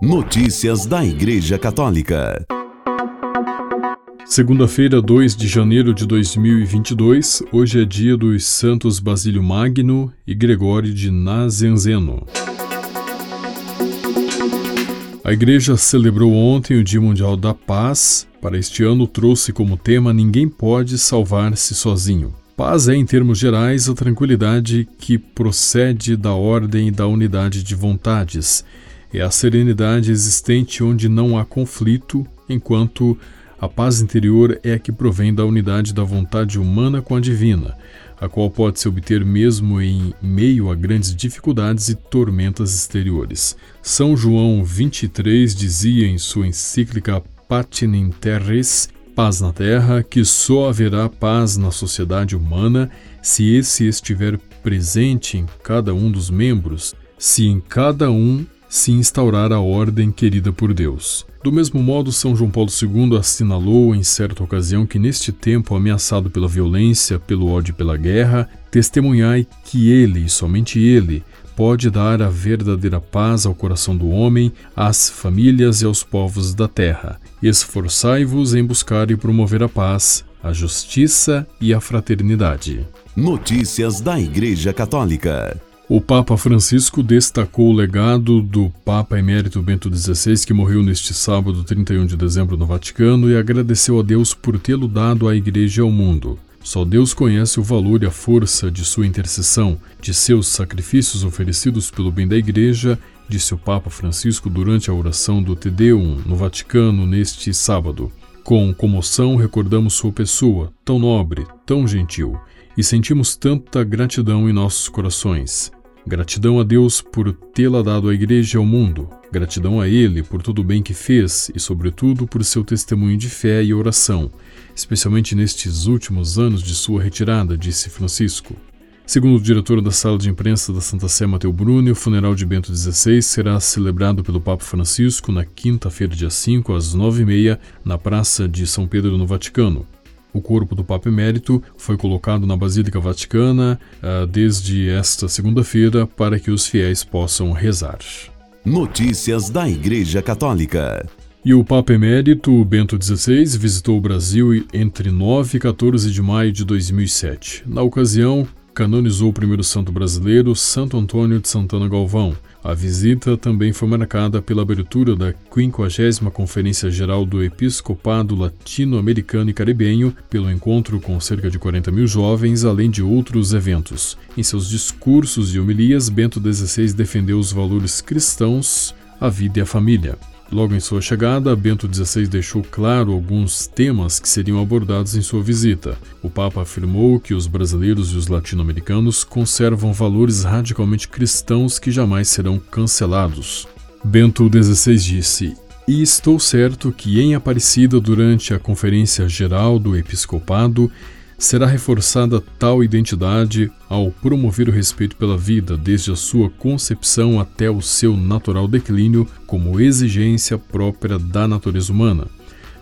Notícias da Igreja Católica. Segunda-feira, 2 de janeiro de 2022, hoje é dia dos Santos Basílio Magno e Gregório de Nazianzeno. A Igreja celebrou ontem o Dia Mundial da Paz. Para este ano, trouxe como tema Ninguém pode salvar-se sozinho. Paz é, em termos gerais, a tranquilidade que procede da ordem e da unidade de vontades. É a serenidade existente onde não há conflito, enquanto a paz interior é a que provém da unidade da vontade humana com a divina, a qual pode se obter mesmo em meio a grandes dificuldades e tormentas exteriores. São João 23 dizia em sua encíclica Patinem Terres paz na Terra, que só haverá paz na sociedade humana se esse estiver presente em cada um dos membros, se em cada um se instaurar a ordem querida por Deus. Do mesmo modo, São João Paulo II assinalou em certa ocasião que neste tempo ameaçado pela violência, pelo ódio e pela guerra, testemunhai que ele, e somente ele, pode dar a verdadeira paz ao coração do homem, às famílias e aos povos da terra. Esforçai-vos em buscar e promover a paz, a justiça e a fraternidade. Notícias da Igreja Católica. O Papa Francisco destacou o legado do Papa Emérito Bento XVI, que morreu neste sábado, 31 de dezembro, no Vaticano, e agradeceu a Deus por tê-lo dado à Igreja e ao mundo. Só Deus conhece o valor e a força de sua intercessão, de seus sacrifícios oferecidos pelo bem da Igreja, disse o Papa Francisco durante a oração do Te Deum no Vaticano neste sábado. Com comoção recordamos sua pessoa, tão nobre, tão gentil, e sentimos tanta gratidão em nossos corações. Gratidão a Deus por tê-la dado à Igreja e ao mundo. Gratidão a Ele por tudo o bem que fez e, sobretudo, por seu testemunho de fé e oração especialmente nestes últimos anos de sua retirada, disse Francisco. Segundo o diretor da sala de imprensa da Santa Sé, Mateu Bruni, o funeral de Bento XVI será celebrado pelo Papa Francisco na quinta-feira, dia 5, às nove e meia, na Praça de São Pedro, no Vaticano. O corpo do Papa Emérito foi colocado na Basílica Vaticana uh, desde esta segunda-feira para que os fiéis possam rezar. Notícias da Igreja Católica. E o Papa Emérito Bento XVI visitou o Brasil entre 9 e 14 de maio de 2007. Na ocasião, canonizou o primeiro santo brasileiro, Santo Antônio de Santana Galvão. A visita também foi marcada pela abertura da 50 Conferência Geral do Episcopado Latino-Americano e Caribenho, pelo encontro com cerca de 40 mil jovens, além de outros eventos. Em seus discursos e homilias, Bento XVI defendeu os valores cristãos, a vida e a família. Logo em sua chegada, Bento XVI deixou claro alguns temas que seriam abordados em sua visita. O Papa afirmou que os brasileiros e os latino-americanos conservam valores radicalmente cristãos que jamais serão cancelados. Bento XVI disse: E estou certo que em Aparecida, durante a Conferência Geral do Episcopado, será reforçada tal identidade ao promover o respeito pela vida, desde a sua concepção até o seu natural declínio, como exigência própria da natureza humana.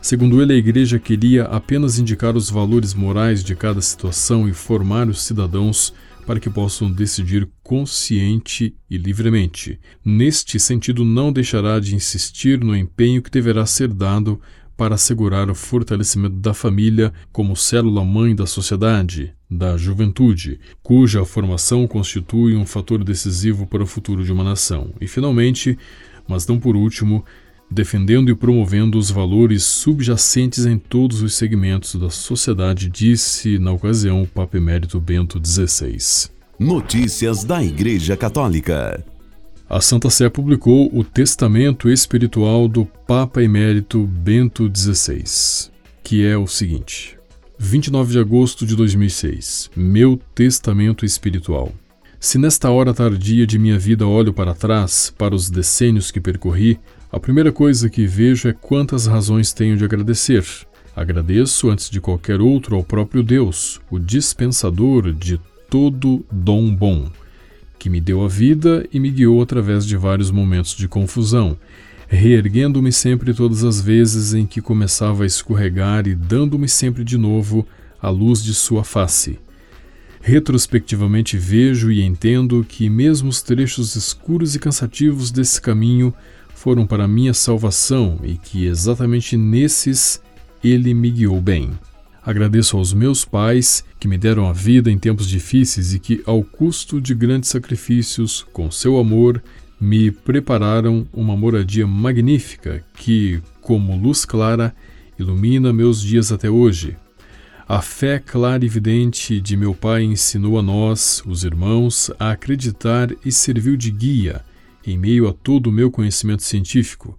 Segundo ele, a Igreja queria apenas indicar os valores morais de cada situação e formar os cidadãos para que possam decidir consciente e livremente. Neste sentido, não deixará de insistir no empenho que deverá ser dado para assegurar o fortalecimento da família como célula-mãe da sociedade, da juventude, cuja formação constitui um fator decisivo para o futuro de uma nação. E, finalmente, mas não por último, defendendo e promovendo os valores subjacentes em todos os segmentos da sociedade, disse na ocasião o Papa Emérito Bento XVI. Notícias da Igreja Católica. A Santa Sé publicou o Testamento Espiritual do Papa Emérito Bento XVI, que é o seguinte: 29 de agosto de 2006. Meu Testamento Espiritual. Se nesta hora tardia de minha vida olho para trás, para os decênios que percorri, a primeira coisa que vejo é quantas razões tenho de agradecer. Agradeço, antes de qualquer outro, ao próprio Deus, o dispensador de todo dom bom que me deu a vida e me guiou através de vários momentos de confusão, reerguendo-me sempre todas as vezes em que começava a escorregar e dando-me sempre de novo a luz de sua face. Retrospectivamente vejo e entendo que mesmo os trechos escuros e cansativos desse caminho foram para minha salvação e que exatamente nesses ele me guiou bem. Agradeço aos meus pais que me deram a vida em tempos difíceis e que, ao custo de grandes sacrifícios, com seu amor, me prepararam uma moradia magnífica que, como luz clara, ilumina meus dias até hoje. A fé clara e evidente de meu pai ensinou a nós, os irmãos, a acreditar e serviu de guia em meio a todo o meu conhecimento científico.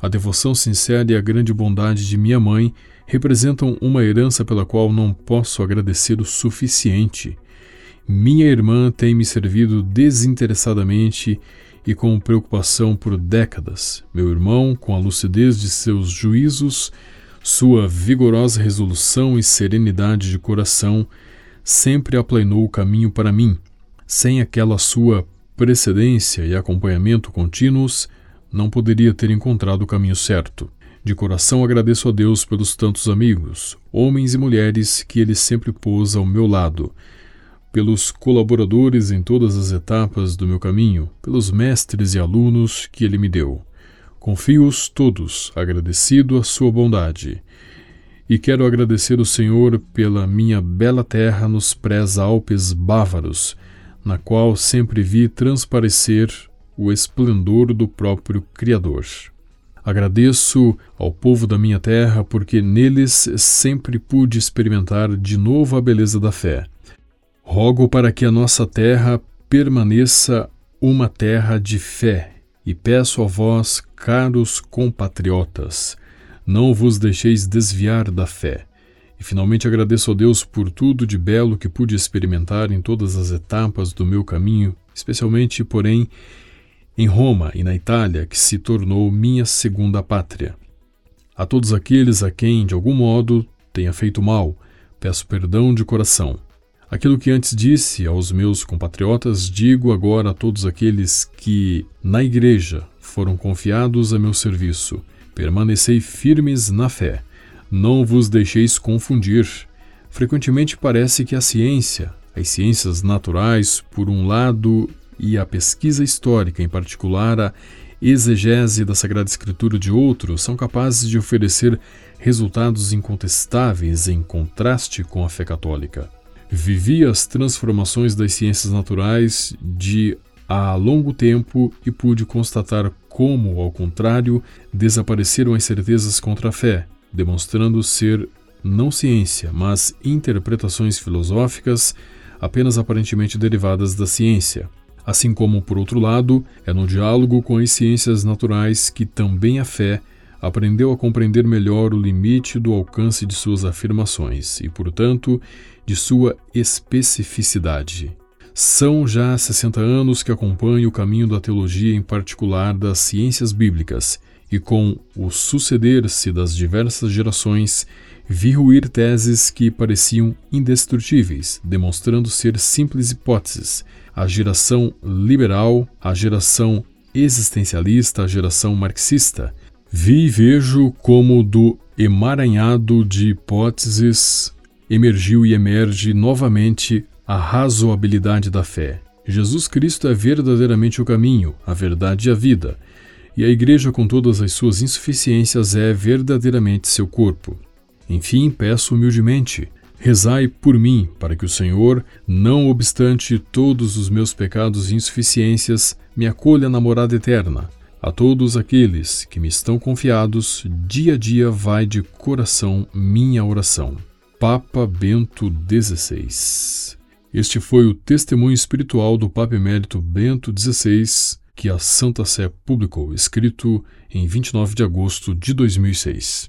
A devoção sincera e a grande bondade de minha mãe representam uma herança pela qual não posso agradecer o suficiente. Minha irmã tem me servido desinteressadamente e com preocupação por décadas. Meu irmão, com a lucidez de seus juízos, sua vigorosa resolução e serenidade de coração, sempre aplanou o caminho para mim. Sem aquela sua precedência e acompanhamento contínuos, não poderia ter encontrado o caminho certo. De coração agradeço a Deus pelos tantos amigos, homens e mulheres que Ele sempre pôs ao meu lado, pelos colaboradores em todas as etapas do meu caminho, pelos mestres e alunos que Ele me deu. Confio-os todos, agradecido a Sua bondade. E quero agradecer o Senhor pela minha bela terra nos pré-Alpes bávaros, na qual sempre vi transparecer o esplendor do próprio Criador. Agradeço ao povo da minha terra porque neles sempre pude experimentar de novo a beleza da fé. Rogo para que a nossa terra permaneça uma terra de fé e peço a vós, caros compatriotas, não vos deixeis desviar da fé. E finalmente agradeço a Deus por tudo de belo que pude experimentar em todas as etapas do meu caminho, especialmente, porém, em Roma e na Itália, que se tornou minha segunda pátria. A todos aqueles a quem, de algum modo, tenha feito mal, peço perdão de coração. Aquilo que antes disse aos meus compatriotas, digo agora a todos aqueles que, na Igreja, foram confiados a meu serviço. Permanecei firmes na fé. Não vos deixeis confundir. Frequentemente parece que a ciência, as ciências naturais, por um lado, e a pesquisa histórica, em particular a exegese da Sagrada Escritura de outros, são capazes de oferecer resultados incontestáveis em contraste com a fé católica. Vivi as transformações das ciências naturais de há longo tempo e pude constatar como, ao contrário, desapareceram as certezas contra a fé, demonstrando ser não ciência, mas interpretações filosóficas apenas aparentemente derivadas da ciência. Assim como, por outro lado, é no diálogo com as ciências naturais que também a fé aprendeu a compreender melhor o limite do alcance de suas afirmações e, portanto, de sua especificidade. São já 60 anos que acompanho o caminho da teologia, em particular das ciências bíblicas, e com o suceder-se das diversas gerações, vi ruir teses que pareciam indestrutíveis, demonstrando ser simples hipóteses. A geração liberal, a geração existencialista, a geração marxista. Vi e vejo como do emaranhado de hipóteses emergiu e emerge novamente a razoabilidade da fé. Jesus Cristo é verdadeiramente o caminho, a verdade e a vida, e a Igreja, com todas as suas insuficiências, é verdadeiramente seu corpo. Enfim, peço humildemente, rezai por mim, para que o Senhor, não obstante todos os meus pecados e insuficiências, me acolha na morada eterna. A todos aqueles que me estão confiados, dia a dia vai de coração minha oração. Papa Bento XVI. Este foi o testemunho espiritual do Papa Emérito Bento XVI que a Santa Sé publicou, escrito em 29 de agosto de 2006.